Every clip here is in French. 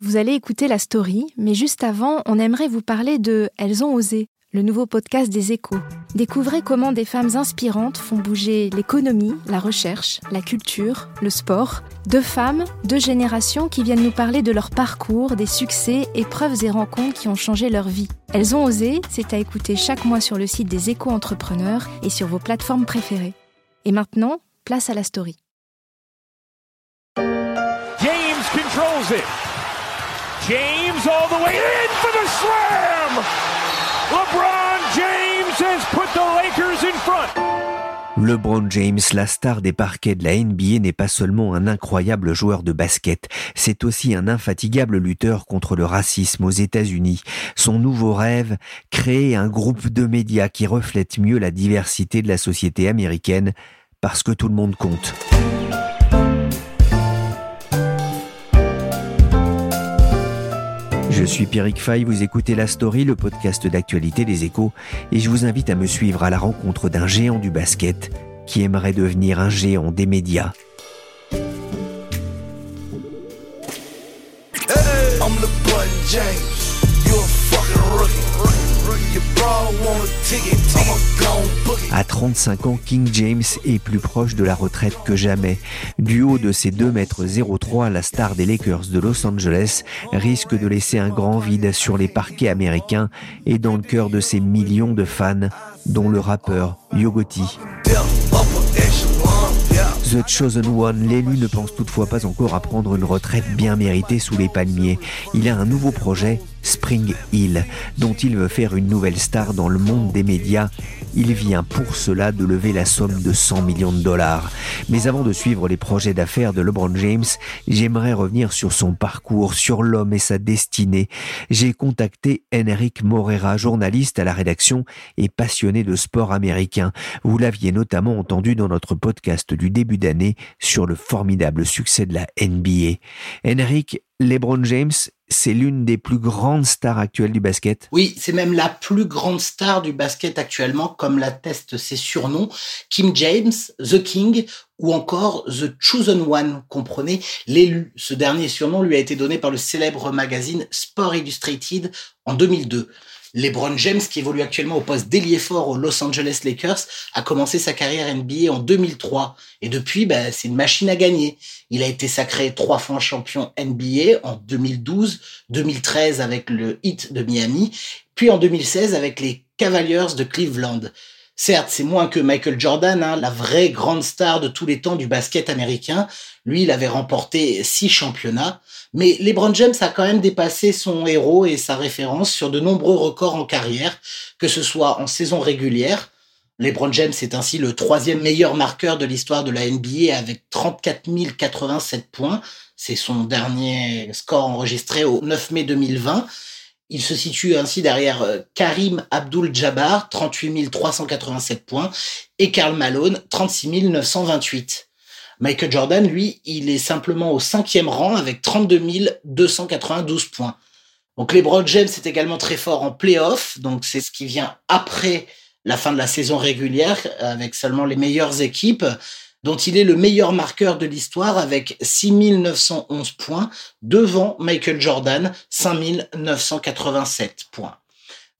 Vous allez écouter la story, mais juste avant, on aimerait vous parler de Elles ont osé, le nouveau podcast des échos. Découvrez comment des femmes inspirantes font bouger l'économie, la recherche, la culture, le sport. Deux femmes, deux générations qui viennent nous parler de leur parcours, des succès, épreuves et rencontres qui ont changé leur vie. Elles ont osé, c'est à écouter chaque mois sur le site des échos entrepreneurs et sur vos plateformes préférées. Et maintenant, place à la story. James controls it. James all the way in for the slam. LeBron James has put the Lakers in front. LeBron James, la star des parquets de la NBA, n'est pas seulement un incroyable joueur de basket, c'est aussi un infatigable lutteur contre le racisme aux États-Unis. Son nouveau rêve, créer un groupe de médias qui reflète mieux la diversité de la société américaine, parce que tout le monde compte. Suis Pierrick Fay, vous écoutez La Story, le podcast d'actualité des échos, et je vous invite à me suivre à la rencontre d'un géant du basket qui aimerait devenir un géant des médias. À 35 ans, King James est plus proche de la retraite que jamais. Du haut de ses 2 mètres 03, la star des Lakers de Los Angeles risque de laisser un grand vide sur les parquets américains et dans le cœur de ses millions de fans, dont le rappeur Yogoti. The Chosen One, l'élu ne pense toutefois pas encore à prendre une retraite bien méritée sous les palmiers. Il a un nouveau projet, Spring Hill, dont il veut faire une nouvelle star dans le monde des médias. Il vient pour cela de lever la somme de 100 millions de dollars. Mais avant de suivre les projets d'affaires de LeBron James, j'aimerais revenir sur son parcours, sur l'homme et sa destinée. J'ai contacté Enric Morera, journaliste à la rédaction et passionné de sport américain. Vous l'aviez notamment entendu dans notre podcast du début d'année sur le formidable succès de la NBA. Enric, LeBron James, c'est l'une des plus grandes stars actuelles du basket. Oui, c'est même la plus grande star du basket actuellement, comme l'attestent ses surnoms, Kim James, The King ou encore The Chosen One, comprenez, l'élu. Ce dernier surnom lui a été donné par le célèbre magazine Sport Illustrated en 2002. LeBron James, qui évolue actuellement au poste d'ailier fort aux Los Angeles Lakers, a commencé sa carrière NBA en 2003. Et depuis, bah, c'est une machine à gagner. Il a été sacré trois fois champion NBA en 2012, 2013 avec le Heat de Miami, puis en 2016 avec les Cavaliers de Cleveland. Certes, c'est moins que Michael Jordan, hein, la vraie grande star de tous les temps du basket américain. Lui, il avait remporté six championnats. Mais LeBron James a quand même dépassé son héros et sa référence sur de nombreux records en carrière, que ce soit en saison régulière. LeBron James est ainsi le troisième meilleur marqueur de l'histoire de la NBA avec 34 087 points. C'est son dernier score enregistré au 9 mai 2020. Il se situe ainsi derrière euh, Karim Abdul-Jabbar, 38 387 points, et Karl Malone, 36 928. Michael Jordan, lui, il est simplement au cinquième rang avec 32 292 points. Donc LeBron James est également très fort en playoff, donc c'est ce qui vient après la fin de la saison régulière, avec seulement les meilleures équipes, dont il est le meilleur marqueur de l'histoire avec 6911 points, devant Michael Jordan, 5987 points.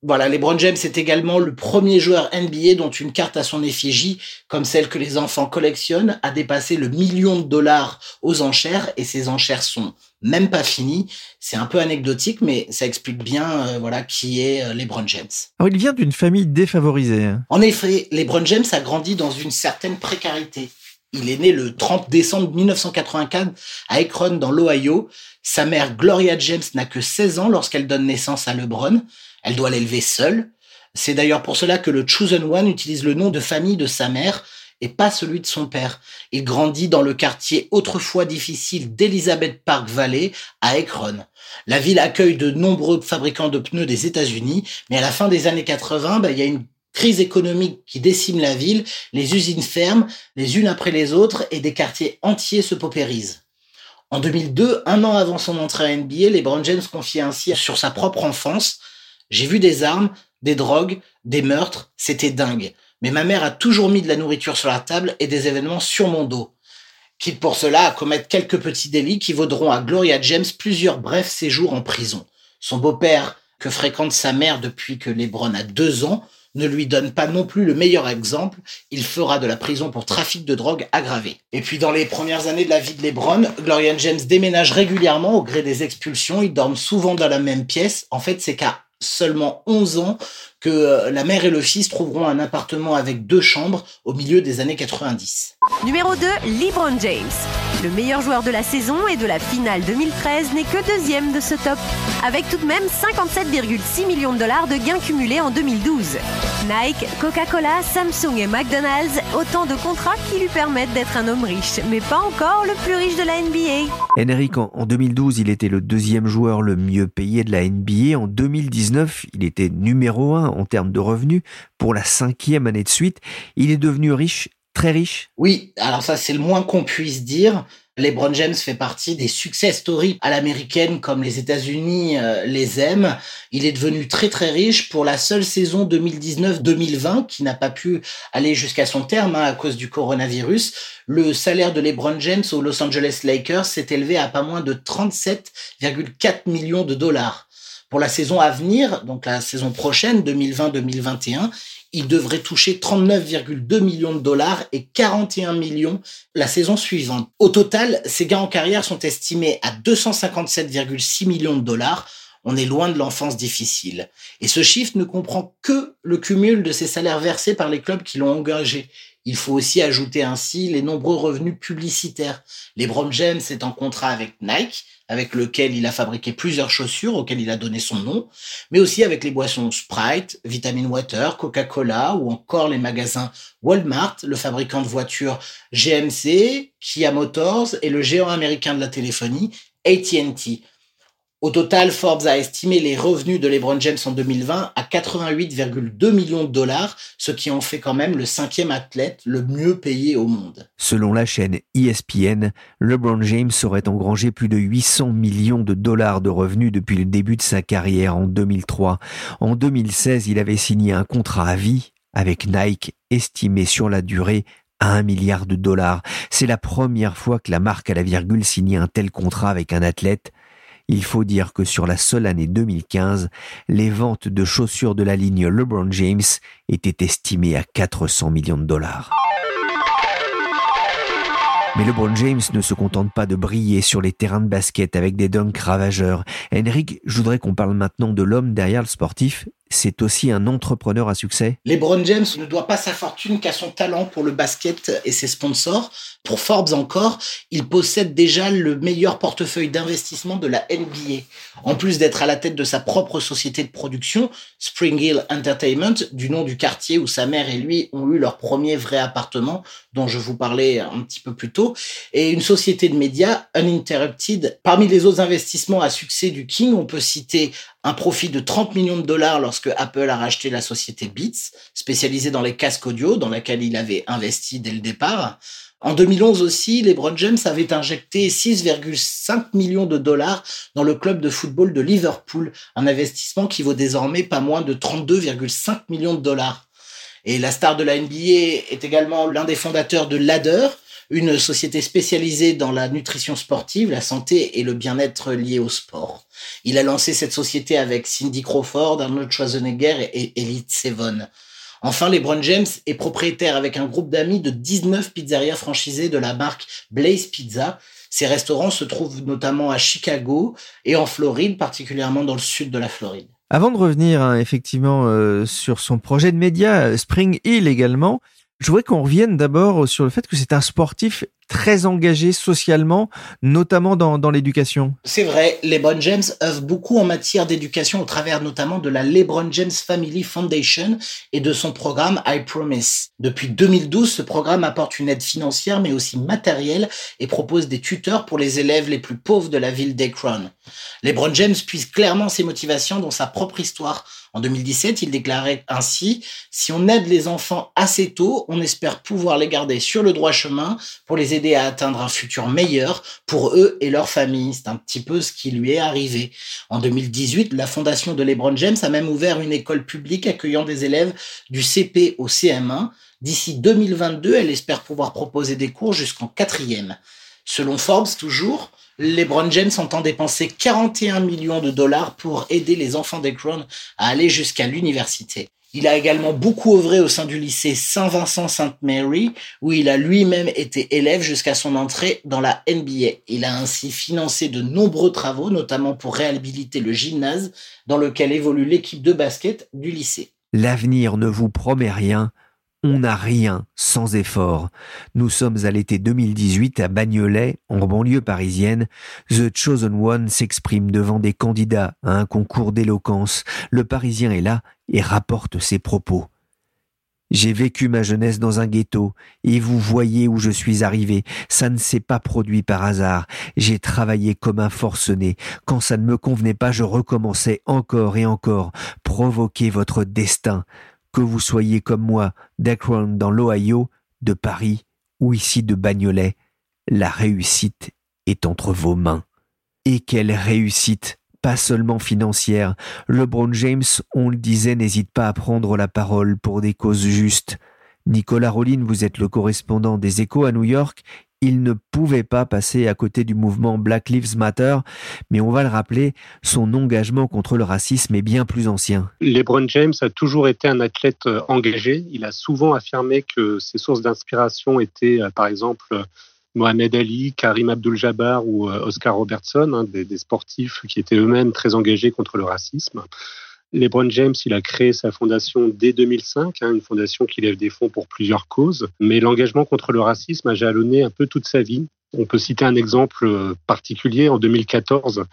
Voilà, LeBron James est également le premier joueur NBA dont une carte à son effigie, comme celle que les enfants collectionnent, a dépassé le million de dollars aux enchères et ces enchères sont même pas finies. C'est un peu anecdotique, mais ça explique bien, euh, voilà, qui est euh, LeBron James. Alors, il vient d'une famille défavorisée. hein. En effet, LeBron James a grandi dans une certaine précarité. Il est né le 30 décembre 1984 à Akron dans l'Ohio. Sa mère Gloria James n'a que 16 ans lorsqu'elle donne naissance à LeBron. Elle doit l'élever seule. C'est d'ailleurs pour cela que le Chosen One utilise le nom de famille de sa mère et pas celui de son père. Il grandit dans le quartier autrefois difficile d'Elizabeth Park Valley à Akron. La ville accueille de nombreux fabricants de pneus des États-Unis, mais à la fin des années 80, bah, il y a une crise économique qui décime la ville, les usines ferment les unes après les autres et des quartiers entiers se paupérisent. En 2002, un an avant son entrée à NBA, LeBron James confiait ainsi sur sa propre enfance J'ai vu des armes, des drogues, des meurtres, c'était dingue. Mais ma mère a toujours mis de la nourriture sur la table et des événements sur mon dos. Quitte pour cela à commettre quelques petits délits qui vaudront à Gloria James plusieurs brefs séjours en prison. Son beau-père, que fréquente sa mère depuis que Lebron a deux ans, ne lui donne pas non plus le meilleur exemple. Il fera de la prison pour trafic de drogue aggravé. Et puis dans les premières années de la vie de Lebron, Gloria James déménage régulièrement au gré des expulsions. Ils dorment souvent dans la même pièce. En fait, c'est qu'à seulement 11 ans que euh, la mère et le fils trouveront un appartement avec deux chambres au milieu des années 90. Numéro 2, LeBron James. Le meilleur joueur de la saison et de la finale 2013 n'est que deuxième de ce top, avec tout de même 57,6 millions de dollars de gains cumulés en 2012. Nike, Coca-Cola, Samsung et McDonald's, autant de contrats qui lui permettent d'être un homme riche, mais pas encore le plus riche de la NBA. Henrik, en 2012, il était le deuxième joueur le mieux payé de la NBA. En 2019, il était numéro un en termes de revenus. Pour la cinquième année de suite, il est devenu riche très riche Oui, alors ça c'est le moins qu'on puisse dire. LeBron James fait partie des success stories à l'américaine comme les États-Unis euh, les aiment. Il est devenu très très riche pour la seule saison 2019-2020 qui n'a pas pu aller jusqu'à son terme hein, à cause du coronavirus. Le salaire de LeBron James aux Los Angeles Lakers s'est élevé à pas moins de 37,4 millions de dollars. Pour la saison à venir, donc la saison prochaine 2020-2021, il devrait toucher 39,2 millions de dollars et 41 millions la saison suivante. Au total, ses gains en carrière sont estimés à 257,6 millions de dollars. On est loin de l'enfance difficile. Et ce chiffre ne comprend que le cumul de ses salaires versés par les clubs qui l'ont engagé. Il faut aussi ajouter ainsi les nombreux revenus publicitaires. LeBron James est en contrat avec Nike, avec lequel il a fabriqué plusieurs chaussures auxquelles il a donné son nom, mais aussi avec les boissons Sprite, Vitamin Water, Coca-Cola ou encore les magasins Walmart, le fabricant de voitures GMC, Kia Motors et le géant américain de la téléphonie AT&T. Au total, Forbes a estimé les revenus de LeBron James en 2020 à 88,2 millions de dollars, ce qui en fait quand même le cinquième athlète le mieux payé au monde. Selon la chaîne ESPN, LeBron James aurait engrangé plus de 800 millions de dollars de revenus depuis le début de sa carrière en 2003. En 2016, il avait signé un contrat à vie avec Nike estimé sur la durée à un milliard de dollars. C'est la première fois que la marque à la virgule signait un tel contrat avec un athlète. Il faut dire que sur la seule année 2015, les ventes de chaussures de la ligne LeBron James étaient estimées à 400 millions de dollars. Mais LeBron James ne se contente pas de briller sur les terrains de basket avec des dunks ravageurs. Henrik, je voudrais qu'on parle maintenant de l'homme derrière le sportif c'est aussi un entrepreneur à succès LeBron James ne doit pas sa fortune qu'à son talent pour le basket et ses sponsors. Pour Forbes encore, il possède déjà le meilleur portefeuille d'investissement de la NBA. En plus d'être à la tête de sa propre société de production, Spring Hill Entertainment, du nom du quartier où sa mère et lui ont eu leur premier vrai appartement, dont je vous parlais un petit peu plus tôt, et une société de médias, Uninterrupted. Parmi les autres investissements à succès du King, on peut citer un profit de 30 millions de dollars lorsque Apple a racheté la société Beats, spécialisée dans les casques audio, dans laquelle il avait investi dès le départ. En 2011 aussi, LeBron James avait injecté 6,5 millions de dollars dans le club de football de Liverpool, un investissement qui vaut désormais pas moins de 32,5 millions de dollars. Et la star de la NBA est également l'un des fondateurs de Ladder, une société spécialisée dans la nutrition sportive, la santé et le bien-être lié au sport. Il a lancé cette société avec Cindy Crawford, Arnold Schwarzenegger et Elite Seven. Enfin, LeBron James est propriétaire avec un groupe d'amis de 19 pizzerias franchisées de la marque Blaze Pizza. Ces restaurants se trouvent notamment à Chicago et en Floride, particulièrement dans le sud de la Floride. Avant de revenir hein, effectivement euh, sur son projet de média, Spring Hill également, je voudrais qu'on revienne d'abord sur le fait que c'est un sportif très engagé socialement, notamment dans, l'éducation. C'est vrai, LeBron James œuvre beaucoup en matière d'éducation au travers notamment de la LeBron James Family Foundation et de son programme I Promise. Depuis 2012, ce programme apporte une aide financière mais aussi matérielle et propose des tuteurs pour les élèves les plus pauvres de la ville d'Akron. LeBron James puise clairement ses motivations dans sa propre histoire en 2017, il déclarait ainsi Si on aide les enfants assez tôt, on espère pouvoir les garder sur le droit chemin pour les à atteindre un futur meilleur pour eux et leur famille. C'est un petit peu ce qui lui est arrivé. En 2018, la fondation de LeBron James a même ouvert une école publique accueillant des élèves du CP au CM1. D'ici 2022, elle espère pouvoir proposer des cours jusqu'en quatrième. Selon Forbes, toujours, LeBron James entend dépenser 41 millions de dollars pour aider les enfants d'Akron à aller jusqu'à l'université. Il a également beaucoup œuvré au sein du lycée Saint-Vincent-Sainte Mary, où il a lui-même été élève jusqu'à son entrée dans la NBA. Il a ainsi financé de nombreux travaux, notamment pour réhabiliter le gymnase dans lequel évolue l'équipe de basket du lycée. L'avenir ne vous promet rien, on n'a rien sans effort. Nous sommes à l'été 2018 à Bagnolet, en banlieue parisienne. The Chosen One s'exprime devant des candidats à un concours d'éloquence. Le Parisien est là et rapporte ses propos. J'ai vécu ma jeunesse dans un ghetto, et vous voyez où je suis arrivé. Ça ne s'est pas produit par hasard. J'ai travaillé comme un forcené. Quand ça ne me convenait pas, je recommençais encore et encore. Provoquez votre destin que vous soyez comme moi d'Akron dans l'Ohio, de Paris ou ici de Bagnolet, la réussite est entre vos mains. Et quelle réussite pas seulement financière. LeBron James, on le disait, n'hésite pas à prendre la parole pour des causes justes. Nicolas Rollin, vous êtes le correspondant des Échos à New York il ne pouvait pas passer à côté du mouvement Black Lives Matter, mais on va le rappeler, son engagement contre le racisme est bien plus ancien. LeBron James a toujours été un athlète euh, engagé. Il a souvent affirmé que ses sources d'inspiration étaient, euh, par exemple, Mohamed Ali, Karim Abdul-Jabbar ou euh, Oscar Robertson, hein, des, des sportifs qui étaient eux-mêmes très engagés contre le racisme. LeBron James, il a créé sa fondation dès 2005, hein, une fondation qui lève des fonds pour plusieurs causes. Mais l'engagement contre le racisme a jalonné un peu toute sa vie. On peut citer un exemple euh, particulier. En 2014,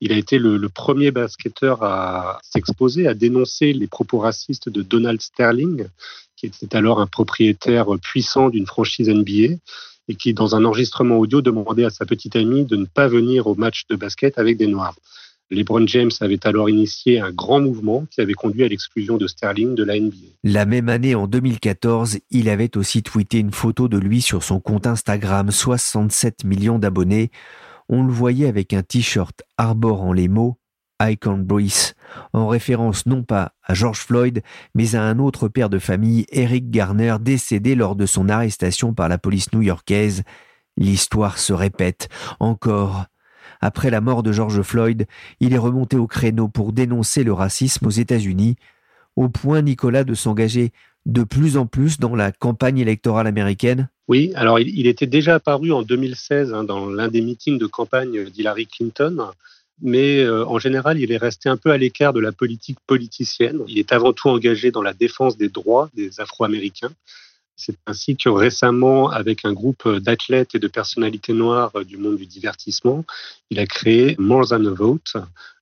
il a été le, premier basketteur à s'exposer, à dénoncer les propos racistes de Donald Sterling, qui était alors un propriétaire puissant d'une franchise NBA et qui, dans un enregistrement audio, demandait à sa petite amie de ne pas venir au match de basket avec des Noirs. LeBron James avait alors initié un grand mouvement qui avait conduit à l'exclusion de Sterling de la NBA. La même année, en 2014, il avait aussi tweeté une photo de lui sur son compte Instagram, 67 millions d'abonnés. On le voyait avec un t-shirt arborant les mots I can't breathe, en référence non pas à George Floyd, mais à un autre père de famille, Eric Garner, décédé lors de son arrestation par la police new-yorkaise. L'histoire se répète encore après la mort de George Floyd, il est remonté au créneau pour dénoncer le racisme aux États-Unis, au point, Nicolas, de s'engager de plus en plus dans la campagne électorale américaine Oui, alors il, était déjà apparu en 2016 hein, dans l'un des meetings de campagne d'Hillary Clinton, mais euh, en général, il est resté un peu à l'écart de la politique politicienne. Il est avant tout engagé dans la défense des droits des Afro-Américains. C'est ainsi que récemment, avec un groupe d'athlètes et de personnalités noires du monde du divertissement, il a créé More Than a Vote.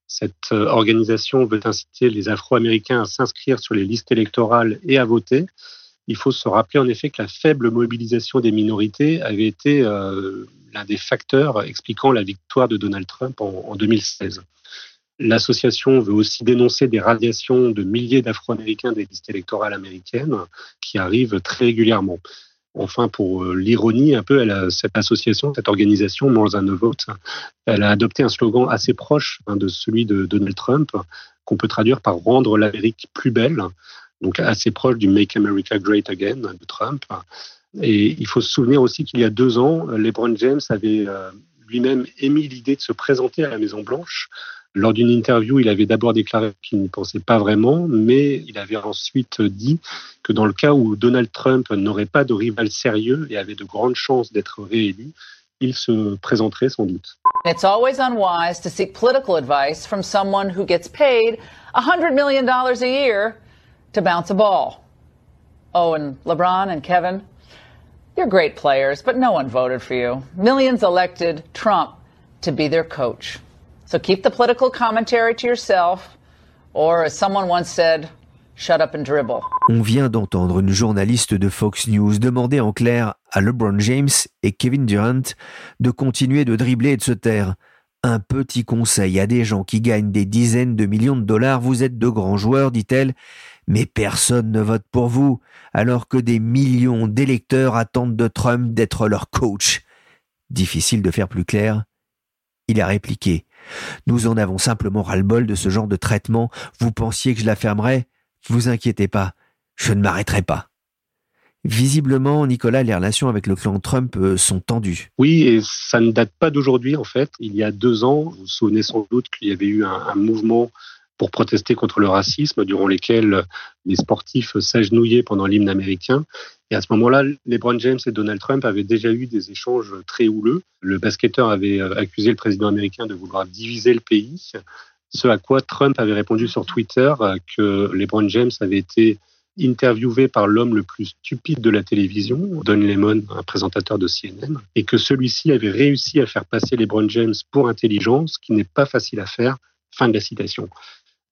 Cette organisation veut inciter les Afro-Américains à s'inscrire sur les listes électorales et à voter. Il faut se rappeler en effet que la faible mobilisation des minorités avait été euh, l'un des facteurs expliquant la victoire de Donald Trump en 2016. L'association veut aussi dénoncer des radiations de milliers d'Afro-Américains des listes électorales américaines qui arrivent très régulièrement. Enfin, pour euh, l'ironie, un peu, cette association, cette organisation, More Than a Vote, elle a adopté un slogan assez proche hein, de celui de Donald Trump, qu'on peut traduire par rendre l'Amérique plus belle, donc assez proche du Make America Great Again de Trump. Et il faut se souvenir aussi qu'il y a deux ans, LeBron James avait euh, lui-même émis l'idée de se présenter à la Maison Blanche lors d'une interview, il avait d'abord déclaré qu'il n'y pensait pas vraiment, mais il avait ensuite dit que dans le cas où Donald Trump n'aurait pas de rival sérieux et avait de grandes chances d'être réélu, il se présenterait sans doute. It's always unwise to seek political advice from someone who gets paid $100 million a year to bounce a ball. Oh, and LeBron and Kevin, You're great players, but no one voted for you. Millions elected Trump to be their coach. So keep the political commentary to yourself, or as someone once said, shut up and dribble. On vient d'entendre une journaliste de Fox News demander en clair à LeBron James et Kevin Durant de continuer de dribbler et de se taire. Un petit conseil à des gens qui gagnent des dizaines de millions de dollars, vous êtes de grands joueurs, dit-elle, mais personne ne vote pour vous, alors que des millions d'électeurs attendent de Trump d'être leur coach. Difficile de faire plus clair. Il a répliqué. Nous en avons simplement ras-le-bol de ce genre de traitement. Vous pensiez que je la fermerais? Vous inquiétez pas. Je ne m'arrêterai pas. Visiblement, Nicolas, les relations avec le clan Trump euh, sont tendues. Oui, et ça ne date pas d'aujourd'hui en fait. Il y a deux ans, vous vous souvenez sans doute qu'il y avait eu un, un mouvement pour protester contre le racisme, durant lesquels les sportifs s'agenouillaient pendant l'hymne américain. Et à ce moment-là, LeBron James et Donald Trump avaient déjà eu des échanges très houleux. Le basketteur avait euh, accusé le président américain de vouloir diviser le pays, ce à quoi Trump avait répondu sur Twitter euh, que LeBron James avait été interviewé par l'homme le plus stupide de la télévision, Don Lemon, un présentateur de CNN, et que celui-ci avait réussi à faire passer LeBron James pour intelligence, ce qui n'est pas facile à faire. Fin de la citation.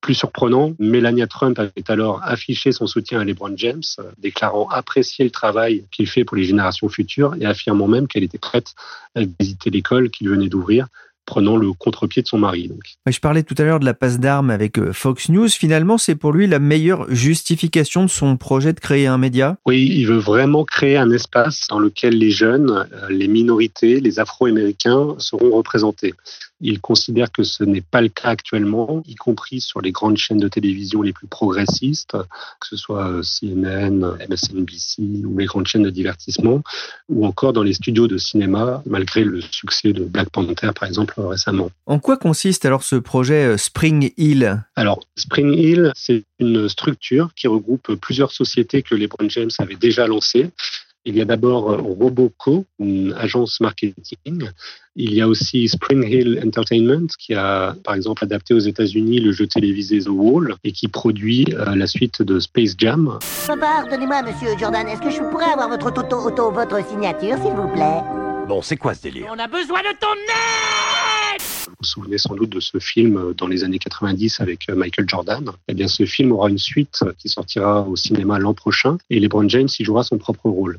Plus surprenant, Melania Trump avait alors affiché son soutien à LeBron James, déclarant apprécier le travail qu'il fait pour les générations futures et affirmant même qu'elle était prête à visiter l'école qu'il venait d'ouvrir prenant le contre-pied de son mari. Donc. Je parlais tout à l'heure de la passe d'armes avec euh, Fox News. Finalement, c'est pour lui la meilleure justification de son projet de créer un média? Oui, il veut vraiment créer un espace dans lequel les jeunes, euh, les minorités, les Afro-Américains seront représentés. Il considère que ce n'est pas le cas actuellement, y compris sur les grandes chaînes de télévision les plus progressistes, que ce soit euh, CNN, MSNBC ou les grandes chaînes de divertissement, ou encore dans les studios de cinéma, malgré le succès de Black Panther, par exemple, récemment. En quoi consiste alors ce projet euh, Spring Hill? Alors, Spring Hill, c'est une structure qui regroupe plusieurs sociétés que LeBron James avait déjà lancées. Il y a d'abord Roboco, une agence marketing. Il y a aussi Spring Hill Entertainment, qui a par exemple adapté aux États-Unis le jeu télévisé The Wall et qui produit euh, la suite de Space Jam. Pardonnez-moi, monsieur Jordan, est-ce que je pourrais avoir votre auto, auto, votre signature, s'il vous plaît? Bon, c'est quoi ce délire? On a besoin de ton aide Vous vous souvenez sans doute de ce film dans les années 90 avec euh, Michael Jordan. Eh bien, ce film aura une suite qui sortira au cinéma l'an prochain et LeBron James y jouera son propre rôle.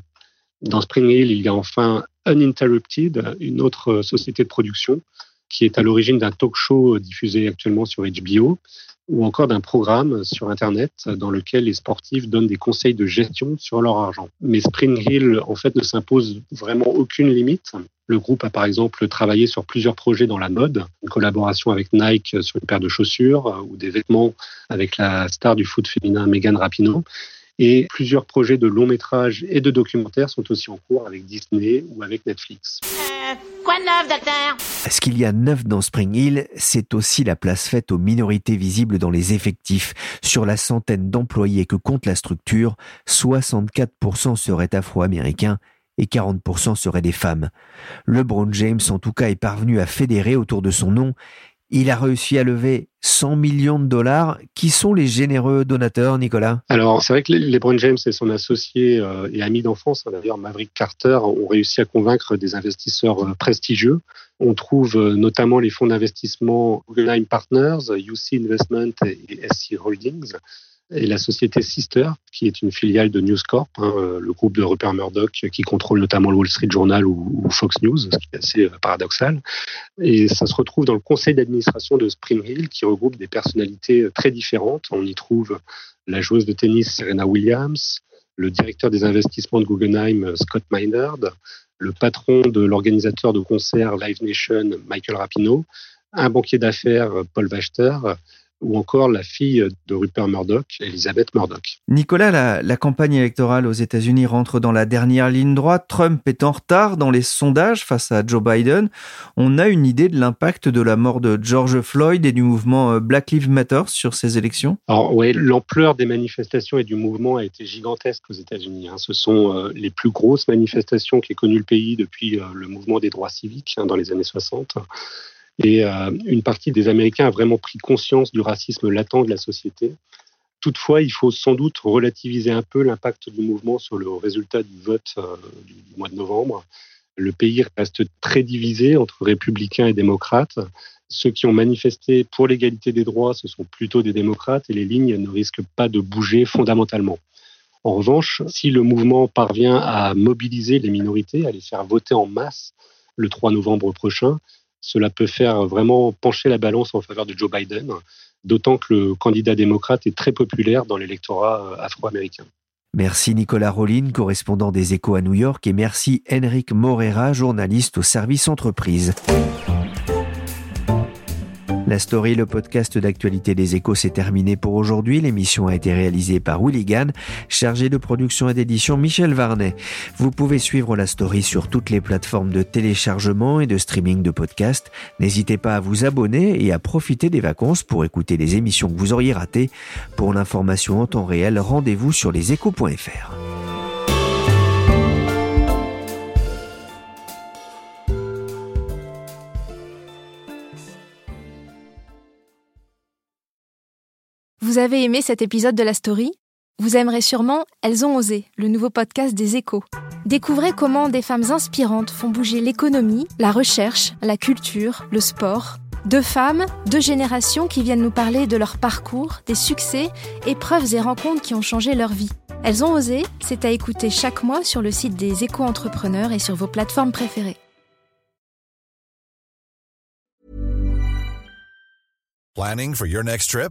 Dans Spring Hill, il y a enfin Uninterrupted, une autre société de production qui est à l'origine d'un talk show diffusé actuellement sur HBO ou encore d'un programme sur Internet dans lequel les sportifs donnent des conseils de gestion sur leur argent. Mais Spring Hill, en fait, ne s'impose vraiment aucune limite. Le groupe a par exemple travaillé sur plusieurs projets dans la mode, une collaboration avec Nike sur une paire de chaussures ou des vêtements avec la star du foot féminin Megan Rapinoe. Et plusieurs projets de long métrage et de documentaires sont aussi en cours avec Disney ou avec Netflix. Euh, quoi de neuf, docteur? Ce qu'il y a neuf dans Spring Hill, c'est aussi la place faite aux minorités visibles dans les effectifs. Sur la centaine d'employés que compte la structure, 64% seraient afro-américains et 40% seraient des femmes. LeBron James, en tout cas, est parvenu à fédérer autour de son nom il a réussi à lever 100 millions de dollars. Qui sont les généreux donateurs, Nicolas? Alors, c'est vrai que LeBron James et son associé euh, et ami d'enfance, hein, d'ailleurs Maverick Carter, ont réussi à convaincre des investisseurs euh, prestigieux. On trouve euh, notamment les fonds d'investissement Guggenheim Partners, UC Investment et SC Holdings et la société Sister, qui est une filiale de News Corp, hein, le groupe de Rupert Murdoch qui contrôle notamment le Wall Street Journal ou, Fox News, ce qui est assez paradoxal. Et ça se retrouve dans le conseil d'administration de Spring Hill, qui regroupe des personnalités très différentes. On y trouve la joueuse de tennis Serena Williams, le directeur des investissements de Guggenheim Scott Minerd, le patron de l'organisateur de concerts Live Nation Michael Rapinoe, un banquier d'affaires Paul Wachter, ou encore la fille de Rupert Murdoch, Elizabeth Murdoch. Nicolas, la, la campagne électorale aux États-Unis rentre dans la dernière ligne droite. Trump est en retard dans les sondages face à Joe Biden. On a une idée de l'impact de la mort de George Floyd et du mouvement Black Lives Matter sur ces élections? Alors oui, l'ampleur des manifestations et du mouvement a été gigantesque aux États-Unis. Hein. Ce sont euh, les plus grosses manifestations qu'ait connues le pays depuis euh, le mouvement des droits civiques hein, dans les années 60. Et euh, une partie des Américains a vraiment pris conscience du racisme latent de la société. Toutefois, il faut sans doute relativiser un peu l'impact du mouvement sur le résultat du vote du mois de novembre. Le pays reste très divisé entre républicains et démocrates. Ceux qui ont manifesté pour l'égalité des droits, ce sont plutôt des démocrates et les lignes ne risquent pas de bouger fondamentalement. En revanche, si le mouvement parvient à mobiliser les minorités, à les faire voter en masse le 3 novembre prochain, cela peut faire vraiment pencher la balance en faveur de Joe Biden, d'autant que le candidat démocrate est très populaire dans l'électorat afro-américain. Merci Nicolas Rollin, correspondant des Échos à New York, et merci Henrik Morera, journaliste au service entreprise. La story, le podcast d'actualité des échos, s'est terminé pour aujourd'hui. L'émission a été réalisée par Willy Gann, chargé de production et d'édition Michel Varnet. Vous pouvez suivre la story sur toutes les plateformes de téléchargement et de streaming de podcasts. N'hésitez pas à vous abonner et à profiter des vacances pour écouter les émissions que vous auriez ratées. Pour l'information en temps réel, rendez-vous sur leséchos.fr. Vous avez aimé cet épisode de la story? Vous aimerez sûrement Elles ont osé, le nouveau podcast des échos. Découvrez comment des femmes inspirantes font bouger l'économie, la recherche, la culture, le sport. Deux femmes, deux générations qui viennent nous parler de leur parcours, des succès, épreuves et rencontres qui ont changé leur vie. Elles ont osé, c'est à écouter chaque mois sur le site des échos entrepreneurs et sur vos plateformes préférées. Planning for your next trip?